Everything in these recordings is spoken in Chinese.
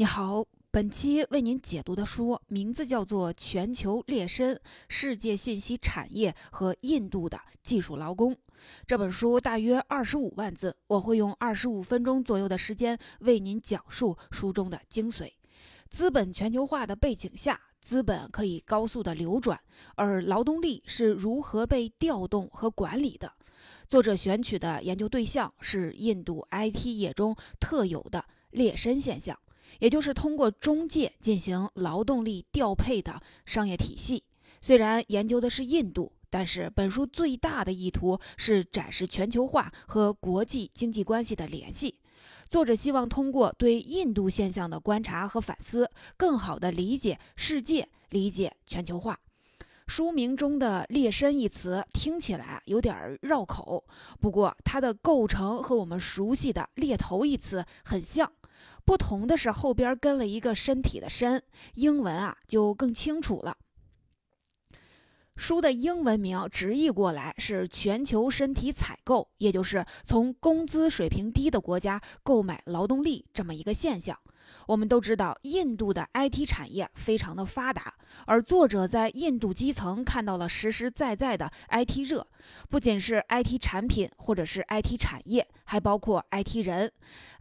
你好，本期为您解读的书名字叫做《全球劣绅：世界信息产业和印度的技术劳工》。这本书大约二十五万字，我会用二十五分钟左右的时间为您讲述书中的精髓。资本全球化的背景下，资本可以高速的流转，而劳动力是如何被调动和管理的？作者选取的研究对象是印度 IT 业中特有的劣绅现象。也就是通过中介进行劳动力调配的商业体系。虽然研究的是印度，但是本书最大的意图是展示全球化和国际经济关系的联系。作者希望通过对印度现象的观察和反思，更好地理解世界，理解全球化。书名中的“劣绅”一词听起来有点绕口，不过它的构成和我们熟悉的“猎头”一词很像。不同的是，后边跟了一个身体的“身”，英文啊就更清楚了。书的英文名直译过来是“全球身体采购”，也就是从工资水平低的国家购买劳动力这么一个现象。我们都知道，印度的 IT 产业非常的发达，而作者在印度基层看到了实实在在的 IT 热，不仅是 IT 产品或者是 IT 产业，还包括 IT 人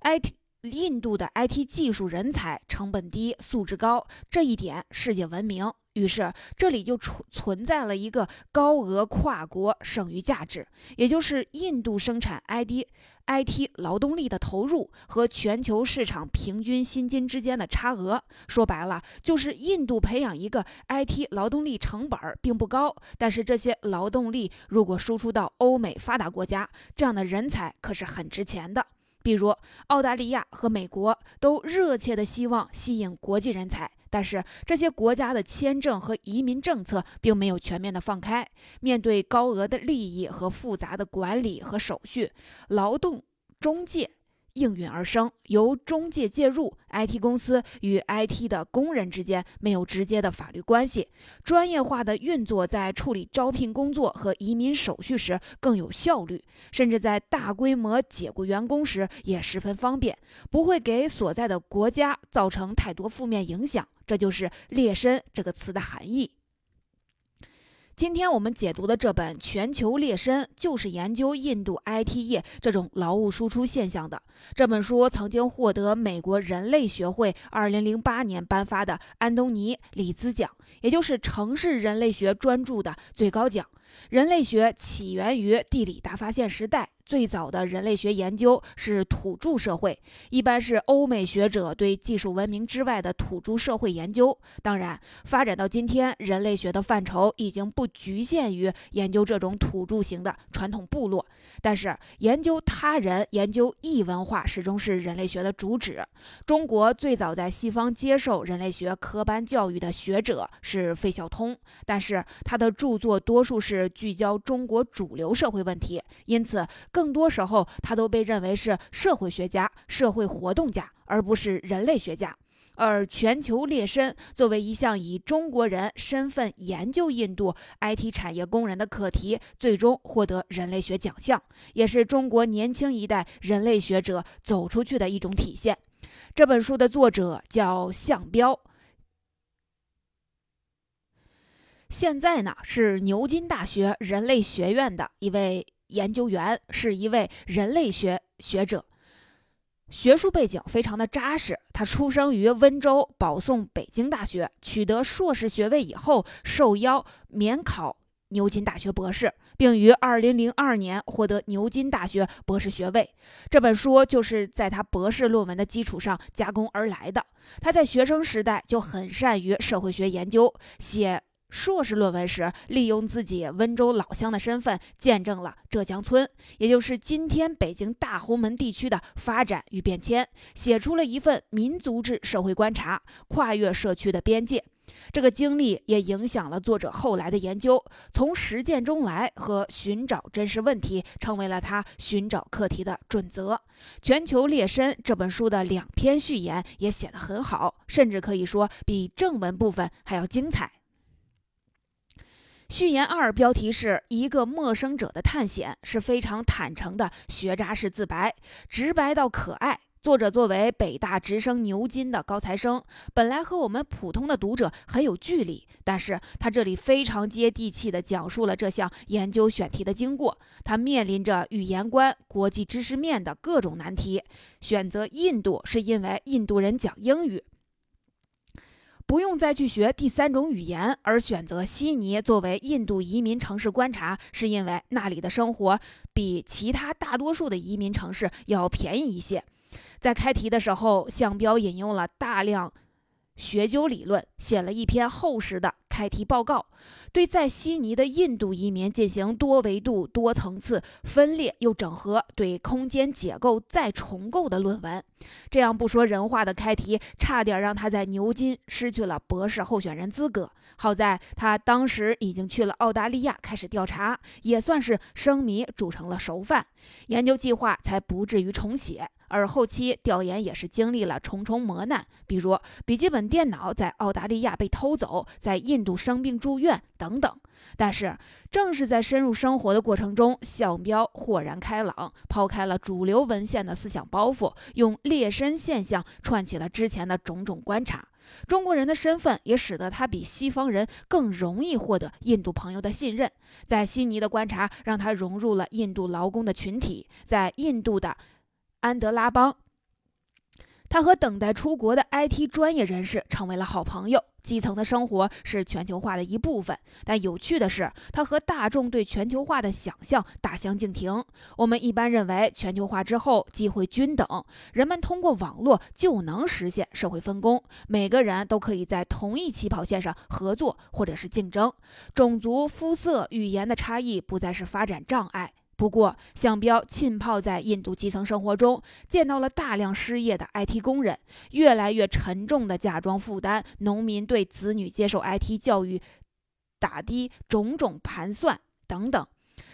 ，IT。印度的 IT 技术人才成本低、素质高，这一点世界闻名。于是这里就存存在了一个高额跨国剩余价值，也就是印度生产 ID IT 劳动力的投入和全球市场平均薪金之间的差额。说白了，就是印度培养一个 IT 劳动力成本并不高，但是这些劳动力如果输出到欧美发达国家，这样的人才可是很值钱的。比如，澳大利亚和美国都热切地希望吸引国际人才，但是这些国家的签证和移民政策并没有全面的放开。面对高额的利益和复杂的管理和手续，劳动中介。应运而生，由中介介入，IT 公司与 IT 的工人之间没有直接的法律关系，专业化的运作在处理招聘工作和移民手续时更有效率，甚至在大规模解雇员工时也十分方便，不会给所在的国家造成太多负面影响。这就是“劣绅”这个词的含义。今天我们解读的这本《全球猎身》，就是研究印度 IT 业这种劳务输出现象的。这本书曾经获得美国人类学会2008年颁发的安东尼·里兹奖，也就是城市人类学专著的最高奖。人类学起源于地理大发现时代。最早的人类学研究是土著社会，一般是欧美学者对技术文明之外的土著社会研究。当然，发展到今天，人类学的范畴已经不局限于研究这种土著型的传统部落，但是研究他人、研究异文化始终是人类学的主旨。中国最早在西方接受人类学科班教育的学者是费孝通，但是他的著作多数是聚焦中国主流社会问题，因此。更多时候，他都被认为是社会学家、社会活动家，而不是人类学家。而全球劣绅作为一项以中国人身份研究印度 IT 产业工人的课题，最终获得人类学奖项，也是中国年轻一代人类学者走出去的一种体现。这本书的作者叫向彪，现在呢是牛津大学人类学院的一位。研究员是一位人类学学者，学术背景非常的扎实。他出生于温州，保送北京大学，取得硕士学位以后，受邀免考牛津大学博士，并于二零零二年获得牛津大学博士学位。这本书就是在他博士论文的基础上加工而来的。他在学生时代就很善于社会学研究，写。硕士论文时，利用自己温州老乡的身份，见证了浙江村，也就是今天北京大红门地区的发展与变迁，写出了一份民族志社会观察，跨越社区的边界。这个经历也影响了作者后来的研究，从实践中来和寻找真实问题，成为了他寻找课题的准则。《全球劣绅》这本书的两篇序言也写得很好，甚至可以说比正文部分还要精彩。序言二标题是一个陌生者的探险，是非常坦诚的学渣式自白，直白到可爱。作者作为北大直升牛津的高材生，本来和我们普通的读者很有距离，但是他这里非常接地气地讲述了这项研究选题的经过。他面临着语言观、国际知识面的各种难题。选择印度是因为印度人讲英语。不用再去学第三种语言，而选择悉尼作为印度移民城市观察，是因为那里的生活比其他大多数的移民城市要便宜一些。在开题的时候，向彪引用了大量。学究理论写了一篇厚实的开题报告，对在悉尼的印度移民进行多维度、多层次分裂又整合，对空间结构再重构的论文。这样不说人话的开题，差点让他在牛津失去了博士候选人资格。好在他当时已经去了澳大利亚开始调查，也算是生米煮成了熟饭，研究计划才不至于重写。而后期调研也是经历了重重磨难，比如笔记本电脑在澳大利亚被偷走，在印度生病住院等等。但是，正是在深入生活的过程中，向标豁然开朗，抛开了主流文献的思想包袱，用劣绅现象串起了之前的种种观察。中国人的身份也使得他比西方人更容易获得印度朋友的信任。在悉尼的观察让他融入了印度劳工的群体，在印度的。安德拉邦，他和等待出国的 IT 专业人士成为了好朋友。基层的生活是全球化的一部分，但有趣的是，他和大众对全球化的想象大相径庭。我们一般认为，全球化之后机会均等，人们通过网络就能实现社会分工，每个人都可以在同一起跑线上合作或者是竞争，种族、肤色、语言的差异不再是发展障碍。不过，向标浸泡在印度基层生活中，见到了大量失业的 IT 工人，越来越沉重的嫁妆负担，农民对子女接受 IT 教育打的种种盘算等等，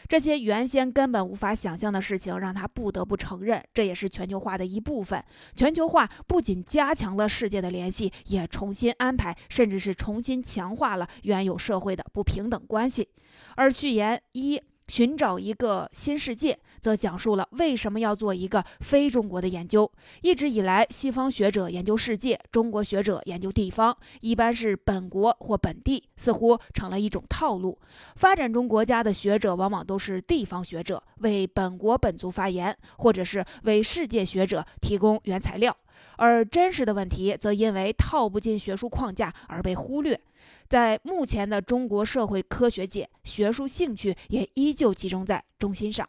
这些原先根本无法想象的事情，让他不得不承认，这也是全球化的一部分。全球化不仅加强了世界的联系，也重新安排，甚至是重新强化了原有社会的不平等关系。而序言一。寻找一个新世界，则讲述了为什么要做一个非中国的研究。一直以来，西方学者研究世界，中国学者研究地方，一般是本国或本地，似乎成了一种套路。发展中国家的学者往往都是地方学者，为本国本族发言，或者是为世界学者提供原材料。而真实的问题，则因为套不进学术框架而被忽略。在目前的中国社会科学界，学术兴趣也依旧集中在中心上。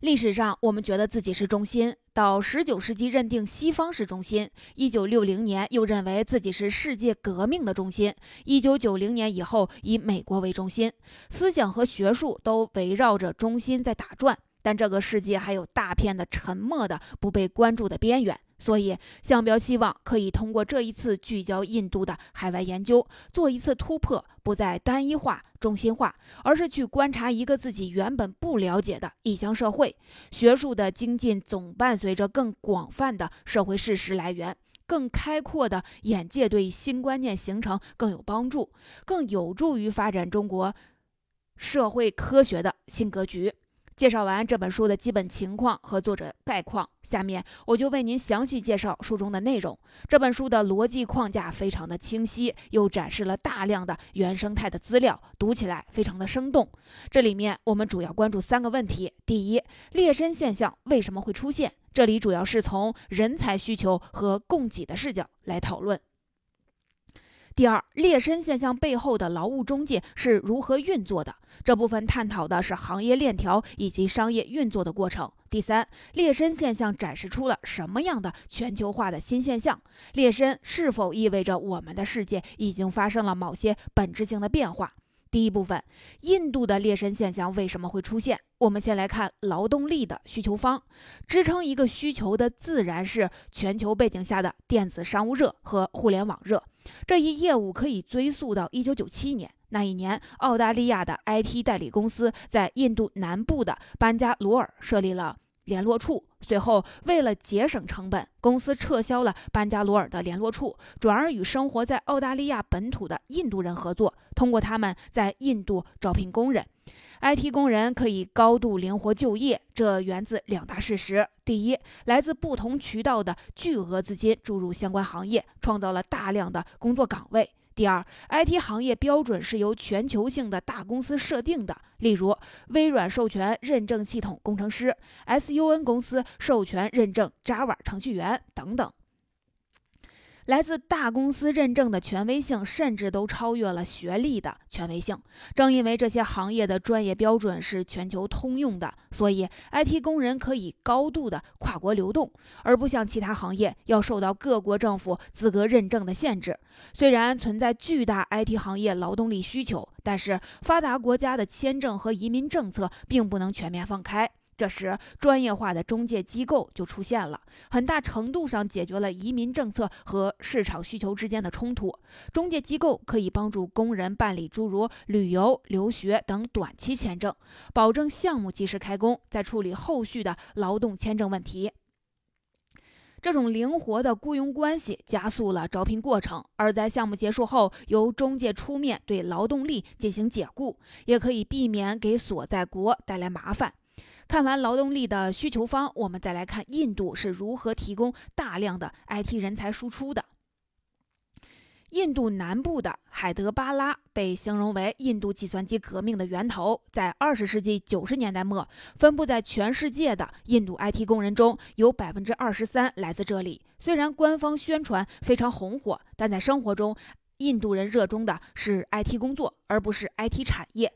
历史上，我们觉得自己是中心；到十九世纪，认定西方是中心；一九六零年，又认为自己是世界革命的中心；一九九零年以后，以美国为中心，思想和学术都围绕着中心在打转。但这个世界还有大片的沉默的、不被关注的边缘。所以，向彪希望可以通过这一次聚焦印度的海外研究，做一次突破，不再单一化、中心化，而是去观察一个自己原本不了解的异乡社会。学术的精进总伴随着更广泛的社会事实来源，更开阔的眼界，对新观念形成更有帮助，更有助于发展中国社会科学的新格局。介绍完这本书的基本情况和作者概况，下面我就为您详细介绍书中的内容。这本书的逻辑框架非常的清晰，又展示了大量的原生态的资料，读起来非常的生动。这里面我们主要关注三个问题：第一，劣绅现象为什么会出现？这里主要是从人才需求和供给的视角来讨论。第二，猎身现象背后的劳务中介是如何运作的？这部分探讨的是行业链条以及商业运作的过程。第三，猎身现象展示出了什么样的全球化的新现象？猎身是否意味着我们的世界已经发生了某些本质性的变化？第一部分，印度的猎身现象为什么会出现？我们先来看劳动力的需求方，支撑一个需求的自然是全球背景下的电子商务热和互联网热。这一业务可以追溯到1997年，那一年，澳大利亚的 IT 代理公司在印度南部的班加罗尔设立了联络处。随后，为了节省成本，公司撤销了班加罗尔的联络处，转而与生活在澳大利亚本土的印度人合作，通过他们在印度招聘工人。IT 工人可以高度灵活就业，这源自两大事实：第一，来自不同渠道的巨额资金注入相关行业，创造了大量的工作岗位。第二，IT 行业标准是由全球性的大公司设定的，例如微软授权认证系统工程师，SUN 公司授权认证 Java 程序员等等。来自大公司认证的权威性，甚至都超越了学历的权威性。正因为这些行业的专业标准是全球通用的，所以 IT 工人可以高度的跨国流动，而不像其他行业要受到各国政府资格认证的限制。虽然存在巨大 IT 行业劳动力需求，但是发达国家的签证和移民政策并不能全面放开。这时，专业化的中介机构就出现了，很大程度上解决了移民政策和市场需求之间的冲突。中介机构可以帮助工人办理诸如旅游、留学等短期签证，保证项目及时开工，再处理后续的劳动签证问题。这种灵活的雇佣关系加速了招聘过程，而在项目结束后，由中介出面对劳动力进行解雇，也可以避免给所在国带来麻烦。看完劳动力的需求方，我们再来看印度是如何提供大量的 IT 人才输出的。印度南部的海德巴拉被形容为印度计算机革命的源头，在二十世纪九十年代末，分布在全世界的印度 IT 工人中有百分之二十三来自这里。虽然官方宣传非常红火，但在生活中，印度人热衷的是 IT 工作，而不是 IT 产业。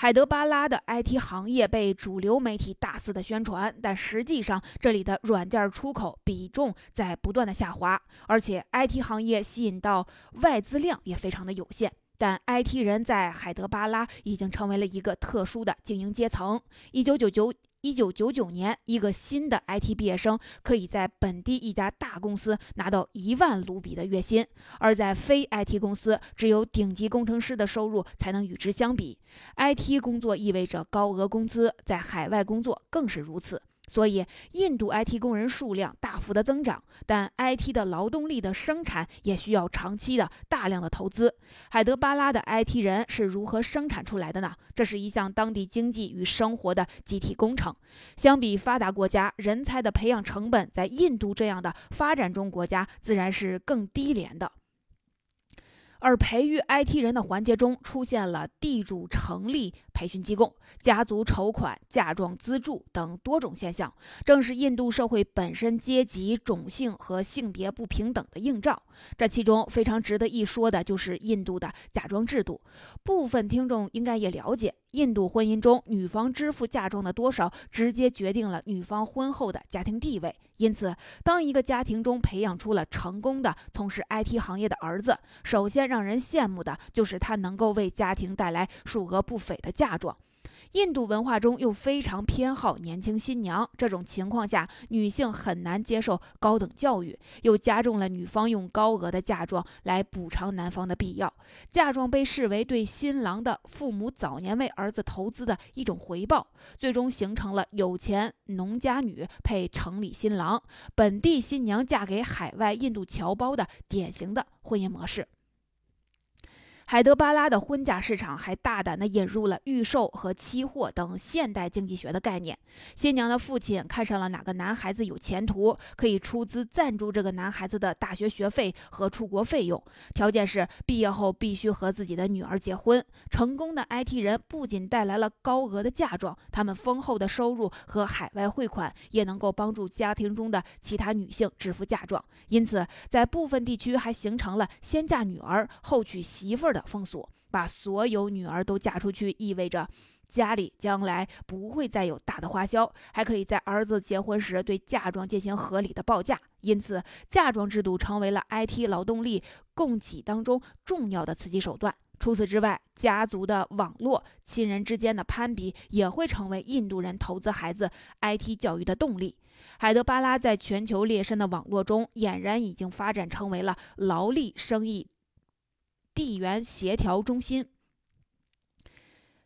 海德巴拉的 IT 行业被主流媒体大肆的宣传，但实际上这里的软件出口比重在不断的下滑，而且 IT 行业吸引到外资量也非常的有限。但 IT 人在海德巴拉已经成为了一个特殊的精英阶层。一九九九。一九九九年，一个新的 IT 毕业生可以在本地一家大公司拿到一万卢比的月薪，而在非 IT 公司，只有顶级工程师的收入才能与之相比。IT 工作意味着高额工资，在海外工作更是如此。所以，印度 IT 工人数量大幅的增长，但 IT 的劳动力的生产也需要长期的大量的投资。海德巴拉的 IT 人是如何生产出来的呢？这是一项当地经济与生活的集体工程。相比发达国家，人才的培养成本在印度这样的发展中国家自然是更低廉的。而培育 IT 人的环节中，出现了地主成立培训机构、家族筹款、嫁妆资助等多种现象，正是印度社会本身阶级、种姓和性别不平等的映照。这其中非常值得一说的就是印度的嫁妆制度。部分听众应该也了解。印度婚姻中，女方支付嫁妆的多少，直接决定了女方婚后的家庭地位。因此，当一个家庭中培养出了成功的从事 IT 行业的儿子，首先让人羡慕的就是他能够为家庭带来数额不菲的嫁妆。印度文化中又非常偏好年轻新娘，这种情况下，女性很难接受高等教育，又加重了女方用高额的嫁妆来补偿男方的必要。嫁妆被视为对新郎的父母早年为儿子投资的一种回报，最终形成了有钱农家女配城里新郎，本地新娘嫁给海外印度侨胞的典型的婚姻模式。海德巴拉的婚嫁市场还大胆地引入了预售和期货等现代经济学的概念。新娘的父亲看上了哪个男孩子有前途，可以出资赞助这个男孩子的大学学费和出国费用，条件是毕业后必须和自己的女儿结婚。成功的 IT 人不仅带来了高额的嫁妆，他们丰厚的收入和海外汇款也能够帮助家庭中的其他女性支付嫁妆。因此，在部分地区还形成了先嫁女儿后娶媳妇儿的。风俗把所有女儿都嫁出去，意味着家里将来不会再有大的花销，还可以在儿子结婚时对嫁妆进行合理的报价。因此，嫁妆制度成为了 IT 劳动力供给当中重要的刺激手段。除此之外，家族的网络、亲人之间的攀比也会成为印度人投资孩子 IT 教育的动力。海德巴拉在全球劣身的网络中，俨然已经发展成为了劳力生意。地缘协调中心，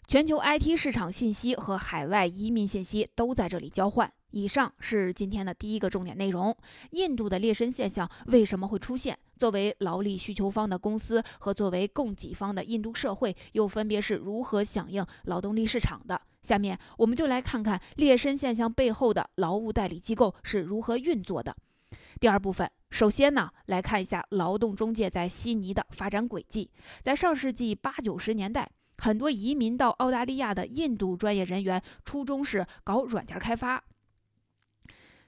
全球 IT 市场信息和海外移民信息都在这里交换。以上是今天的第一个重点内容：印度的劣绅现象为什么会出现？作为劳力需求方的公司和作为供给方的印度社会又分别是如何响应劳动力市场的？下面我们就来看看劣绅现象背后的劳务代理机构是如何运作的。第二部分，首先呢，来看一下劳动中介在悉尼的发展轨迹。在上世纪八九十年代，很多移民到澳大利亚的印度专业人员，初衷是搞软件开发。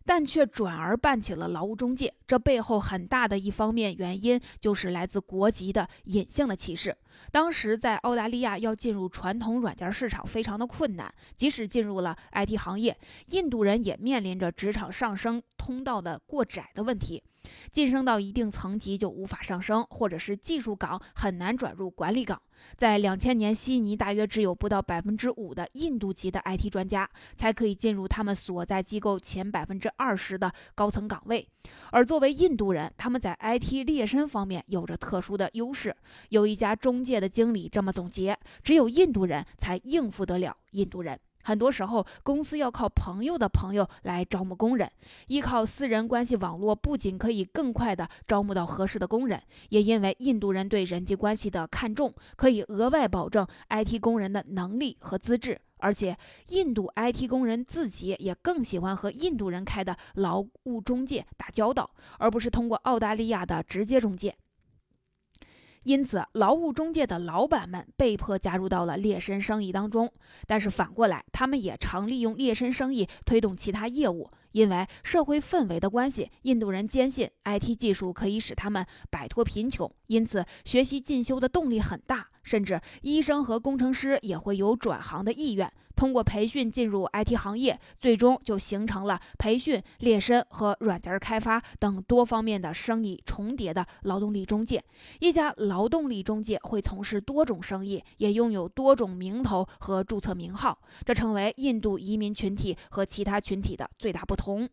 但却转而办起了劳务中介，这背后很大的一方面原因就是来自国籍的隐性的歧视。当时在澳大利亚要进入传统软件市场非常的困难，即使进入了 IT 行业，印度人也面临着职场上升通道的过窄的问题。晋升到一定层级就无法上升，或者是技术岗很难转入管理岗。在两千年，悉尼大约只有不到百分之五的印度籍的 IT 专家才可以进入他们所在机构前百分之二十的高层岗位。而作为印度人，他们在 IT 猎身方面有着特殊的优势。有一家中介的经理这么总结：只有印度人才应付得了印度人。很多时候，公司要靠朋友的朋友来招募工人，依靠私人关系网络，不仅可以更快地招募到合适的工人，也因为印度人对人际关系的看重，可以额外保证 IT 工人的能力和资质。而且，印度 IT 工人自己也更喜欢和印度人开的劳务中介打交道，而不是通过澳大利亚的直接中介。因此，劳务中介的老板们被迫加入到了劣绅生意当中。但是反过来，他们也常利用劣绅生意推动其他业务。因为社会氛围的关系，印度人坚信 IT 技术可以使他们摆脱贫穷，因此学习进修的动力很大。甚至医生和工程师也会有转行的意愿。通过培训进入 IT 行业，最终就形成了培训、猎身和软件开发等多方面的生意重叠的劳动力中介。一家劳动力中介会从事多种生意，也拥有多种名头和注册名号，这成为印度移民群体和其他群体的最大不同。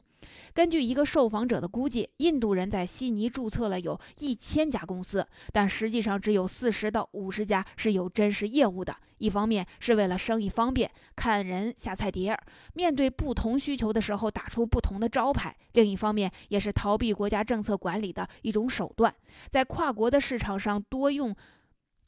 根据一个受访者的估计，印度人在悉尼注册了有一千家公司，但实际上只有四十到五十家是有真实业务的。一方面是为了生意方便，看人下菜碟儿，面对不同需求的时候打出不同的招牌；另一方面也是逃避国家政策管理的一种手段，在跨国的市场上多用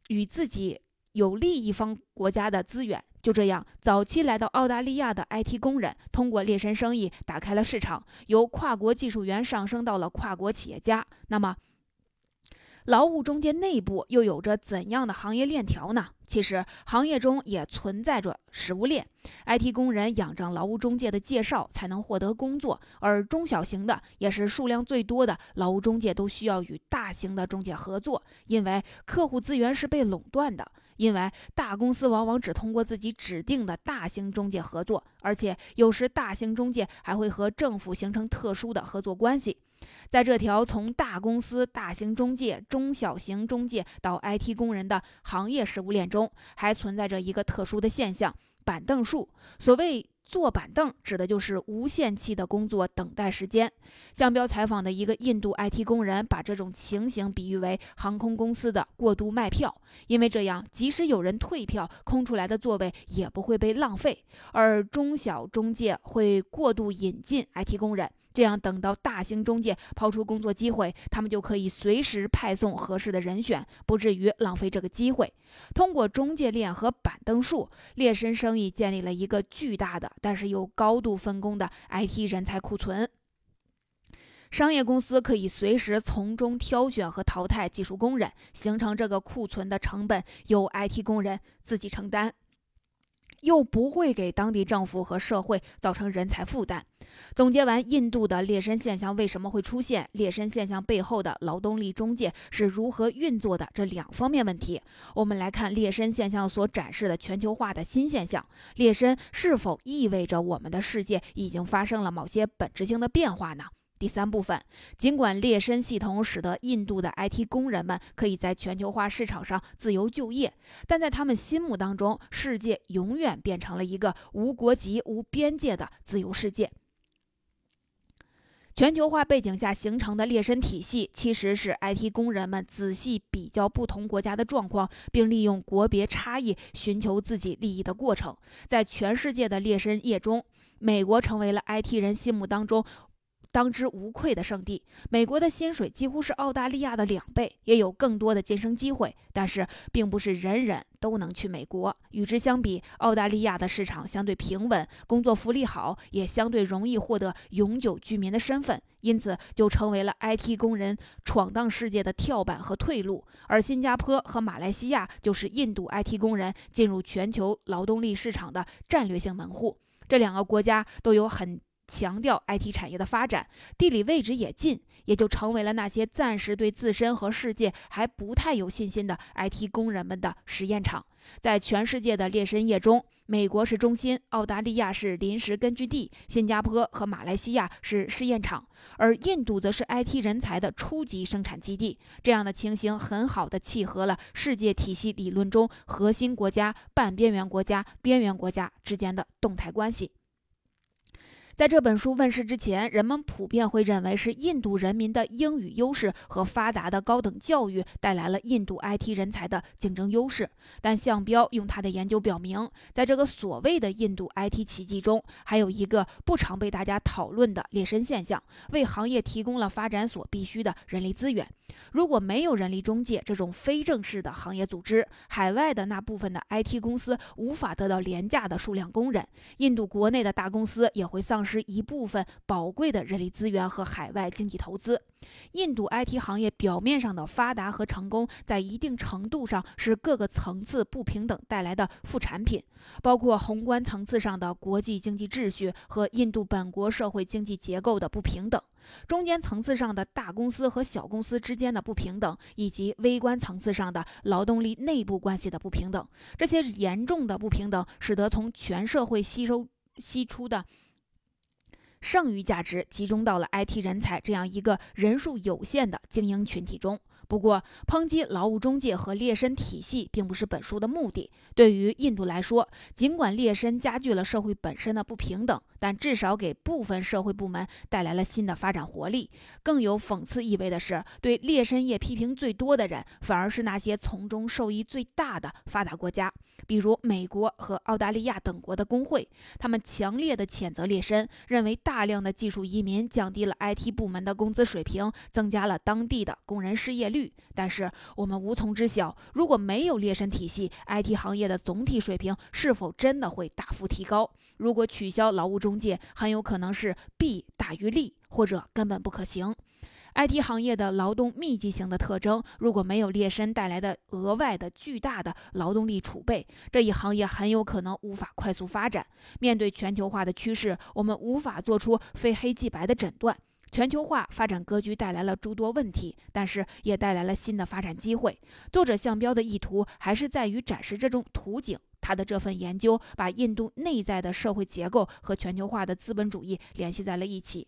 与自己有利一方国家的资源。就这样，早期来到澳大利亚的 IT 工人，通过猎身生意打开了市场，由跨国技术员上升到了跨国企业家。那么，劳务中介内部又有着怎样的行业链条呢？其实，行业中也存在着食物链。IT 工人仰仗劳务中介的介绍才能获得工作，而中小型的也是数量最多的劳务中介都需要与大型的中介合作，因为客户资源是被垄断的。因为大公司往往只通过自己指定的大型中介合作，而且有时大型中介还会和政府形成特殊的合作关系。在这条从大公司、大型中介、中小型中介到 IT 工人的行业食物链中，还存在着一个特殊的现象——板凳树。所谓坐板凳指的就是无限期的工作等待时间。向标采访的一个印度 IT 工人把这种情形比喻为航空公司的过度卖票，因为这样即使有人退票，空出来的座位也不会被浪费。而中小中介会过度引进 IT 工人。这样，等到大型中介抛出工作机会，他们就可以随时派送合适的人选，不至于浪费这个机会。通过中介链和板凳数，劣绅生意建立了一个巨大的，但是又高度分工的 IT 人才库存。商业公司可以随时从中挑选和淘汰技术工人，形成这个库存的成本由 IT 工人自己承担。又不会给当地政府和社会造成人才负担。总结完印度的劣绅现象为什么会出现，劣绅现象背后的劳动力中介是如何运作的这两方面问题，我们来看劣绅现象所展示的全球化的新现象：劣绅是否意味着我们的世界已经发生了某些本质性的变化呢？第三部分，尽管猎绅系统使得印度的 IT 工人们可以在全球化市场上自由就业，但在他们心目当中，世界永远变成了一个无国籍、无边界的自由世界。全球化背景下形成的猎绅体系，其实是 IT 工人们仔细比较不同国家的状况，并利用国别差异寻求自己利益的过程。在全世界的猎绅业中，美国成为了 IT 人心目当中。当之无愧的圣地，美国的薪水几乎是澳大利亚的两倍，也有更多的晋升机会。但是，并不是人人都能去美国。与之相比，澳大利亚的市场相对平稳，工作福利好，也相对容易获得永久居民的身份，因此就成为了 IT 工人闯荡世界的跳板和退路。而新加坡和马来西亚就是印度 IT 工人进入全球劳动力市场的战略性门户。这两个国家都有很。强调 IT 产业的发展，地理位置也近，也就成为了那些暂时对自身和世界还不太有信心的 IT 工人们的实验场。在全世界的猎身业中，美国是中心，澳大利亚是临时根据地，新加坡和马来西亚是试验场，而印度则是 IT 人才的初级生产基地。这样的情形很好的契合了世界体系理论中核心国家、半边缘国家、边缘国家之间的动态关系。在这本书问世之前，人们普遍会认为是印度人民的英语优势和发达的高等教育带来了印度 IT 人才的竞争优势。但向彪用他的研究表明，在这个所谓的印度 IT 奇迹中，还有一个不常被大家讨论的劣绅现象，为行业提供了发展所必需的人力资源。如果没有人力中介这种非正式的行业组织，海外的那部分的 IT 公司无法得到廉价的数量工人，印度国内的大公司也会丧失一部分宝贵的人力资源和海外经济投资。印度 IT 行业表面上的发达和成功，在一定程度上是各个层次不平等带来的副产品，包括宏观层次上的国际经济秩序和印度本国社会经济结构的不平等，中间层次上的大公司和小公司之间的不平等，以及微观层次上的劳动力内部关系的不平等。这些严重的不平等，使得从全社会吸收吸出的。剩余价值集中到了 IT 人才这样一个人数有限的精英群体中。不过，抨击劳务中介和劣绅体系并不是本书的目的。对于印度来说，尽管劣绅加剧了社会本身的不平等。但至少给部分社会部门带来了新的发展活力。更有讽刺意味的是，对劣绅业批评最多的人，反而是那些从中受益最大的发达国家，比如美国和澳大利亚等国的工会。他们强烈的谴责劣绅，认为大量的技术移民降低了 IT 部门的工资水平，增加了当地的工人失业率。但是我们无从知晓，如果没有劣绅体系，IT 行业的总体水平是否真的会大幅提高？如果取消劳务中中介，很有可能是弊大于利，或者根本不可行。IT 行业的劳动密集型的特征，如果没有劣绅带来的额外的巨大的劳动力储备，这一行业很有可能无法快速发展。面对全球化的趋势，我们无法做出非黑即白的诊断。全球化发展格局带来了诸多问题，但是也带来了新的发展机会。作者向标的意图还是在于展示这种图景。他的这份研究把印度内在的社会结构和全球化的资本主义联系在了一起。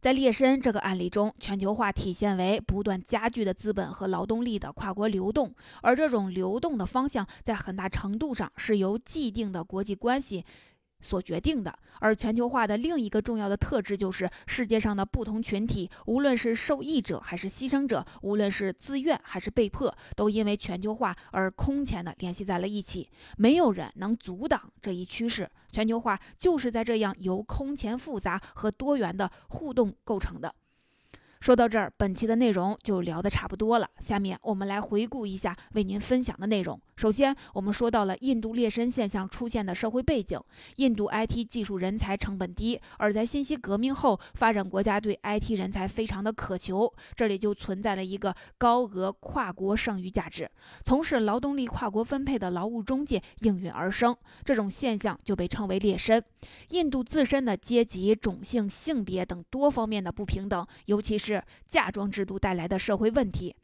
在列申这个案例中，全球化体现为不断加剧的资本和劳动力的跨国流动，而这种流动的方向在很大程度上是由既定的国际关系。所决定的，而全球化的另一个重要的特质就是世界上的不同群体，无论是受益者还是牺牲者，无论是自愿还是被迫，都因为全球化而空前的联系在了一起。没有人能阻挡这一趋势，全球化就是在这样由空前复杂和多元的互动构成的。说到这儿，本期的内容就聊得差不多了。下面我们来回顾一下为您分享的内容。首先，我们说到了印度劣绅现象出现的社会背景。印度 IT 技术人才成本低，而在信息革命后，发展国家对 IT 人才非常的渴求，这里就存在了一个高额跨国剩余价值。从事劳动力跨国分配的劳务中介应运而生，这种现象就被称为劣绅。印度自身的阶级、种姓、性别等多方面的不平等，尤其是是嫁妆制度带来的社会问题。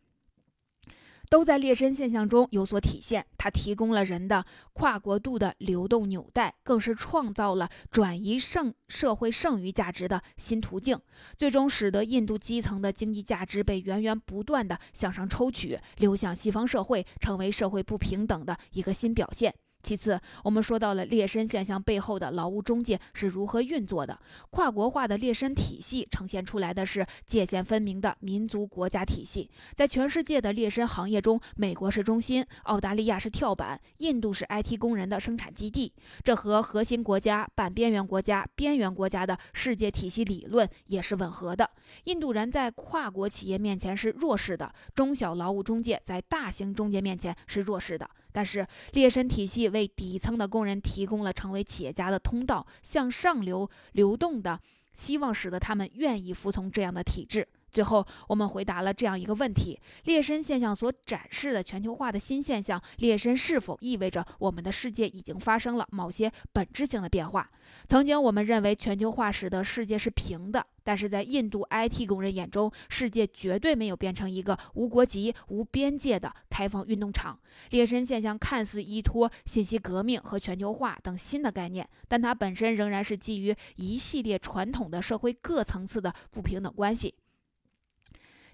都在劣绅现象中有所体现。它提供了人的跨国度的流动纽带，更是创造了转移剩社会剩余价值的新途径，最终使得印度基层的经济价值被源源不断的向上抽取，流向西方社会，成为社会不平等的一个新表现。其次，我们说到了劣绅现象背后的劳务中介是如何运作的。跨国化的劣绅体系呈现出来的是界限分明的民族国家体系。在全世界的劣绅行业中，美国是中心，澳大利亚是跳板，印度是 IT 工人的生产基地。这和核心国家、半边缘国家、边缘国家的世界体系理论也是吻合的。印度人在跨国企业面前是弱势的，中小劳务中介在大型中介面前是弱势的。但是劣绅体系为底层的工人提供了成为企业家的通道，向上流流动的希望，使得他们愿意服从这样的体制。最后，我们回答了这样一个问题：劣绅现象所展示的全球化的新现象，劣绅是否意味着我们的世界已经发生了某些本质性的变化？曾经我们认为全球化使得世界是平的，但是在印度 IT 工人眼中，世界绝对没有变成一个无国籍、无边界的开放运动场。劣绅现象看似依托信息革命和全球化等新的概念，但它本身仍然是基于一系列传统的社会各层次的不平等关系。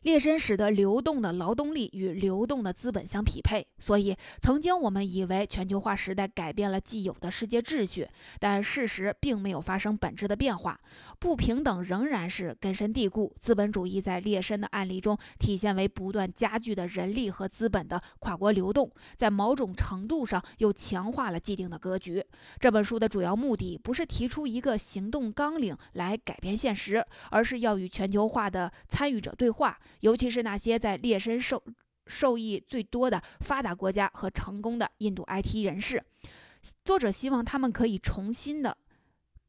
劣绅使得流动的劳动力与流动的资本相匹配，所以曾经我们以为全球化时代改变了既有的世界秩序，但事实并没有发生本质的变化，不平等仍然是根深蒂固。资本主义在劣绅的案例中体现为不断加剧的人力和资本的跨国流动，在某种程度上又强化了既定的格局。这本书的主要目的不是提出一个行动纲领来改变现实，而是要与全球化的参与者对话。尤其是那些在劣身受受益最多的发达国家和成功的印度 IT 人士，作者希望他们可以重新的。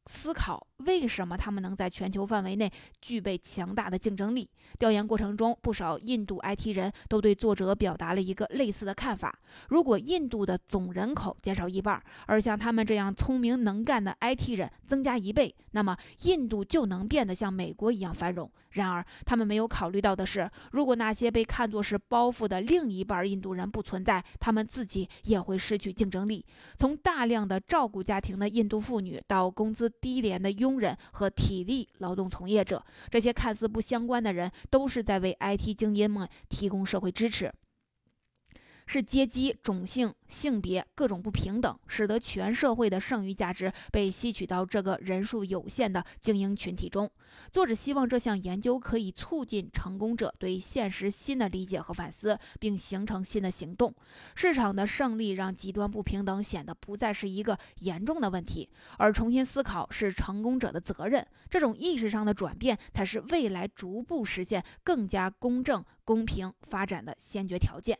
思考为什么他们能在全球范围内具备强大的竞争力？调研过程中，不少印度 IT 人都对作者表达了一个类似的看法：如果印度的总人口减少一半，而像他们这样聪明能干的 IT 人增加一倍，那么印度就能变得像美国一样繁荣。然而，他们没有考虑到的是，如果那些被看作是包袱的另一半印度人不存在，他们自己也会失去竞争力。从大量的照顾家庭的印度妇女到工资。低廉的佣人和体力劳动从业者，这些看似不相关的人，都是在为 IT 精英们提供社会支持。是阶级、种姓、性别各种不平等，使得全社会的剩余价值被吸取到这个人数有限的精英群体中。作者希望这项研究可以促进成功者对现实新的理解和反思，并形成新的行动。市场的胜利让极端不平等显得不再是一个严重的问题，而重新思考是成功者的责任。这种意识上的转变，才是未来逐步实现更加公正、公平发展的先决条件。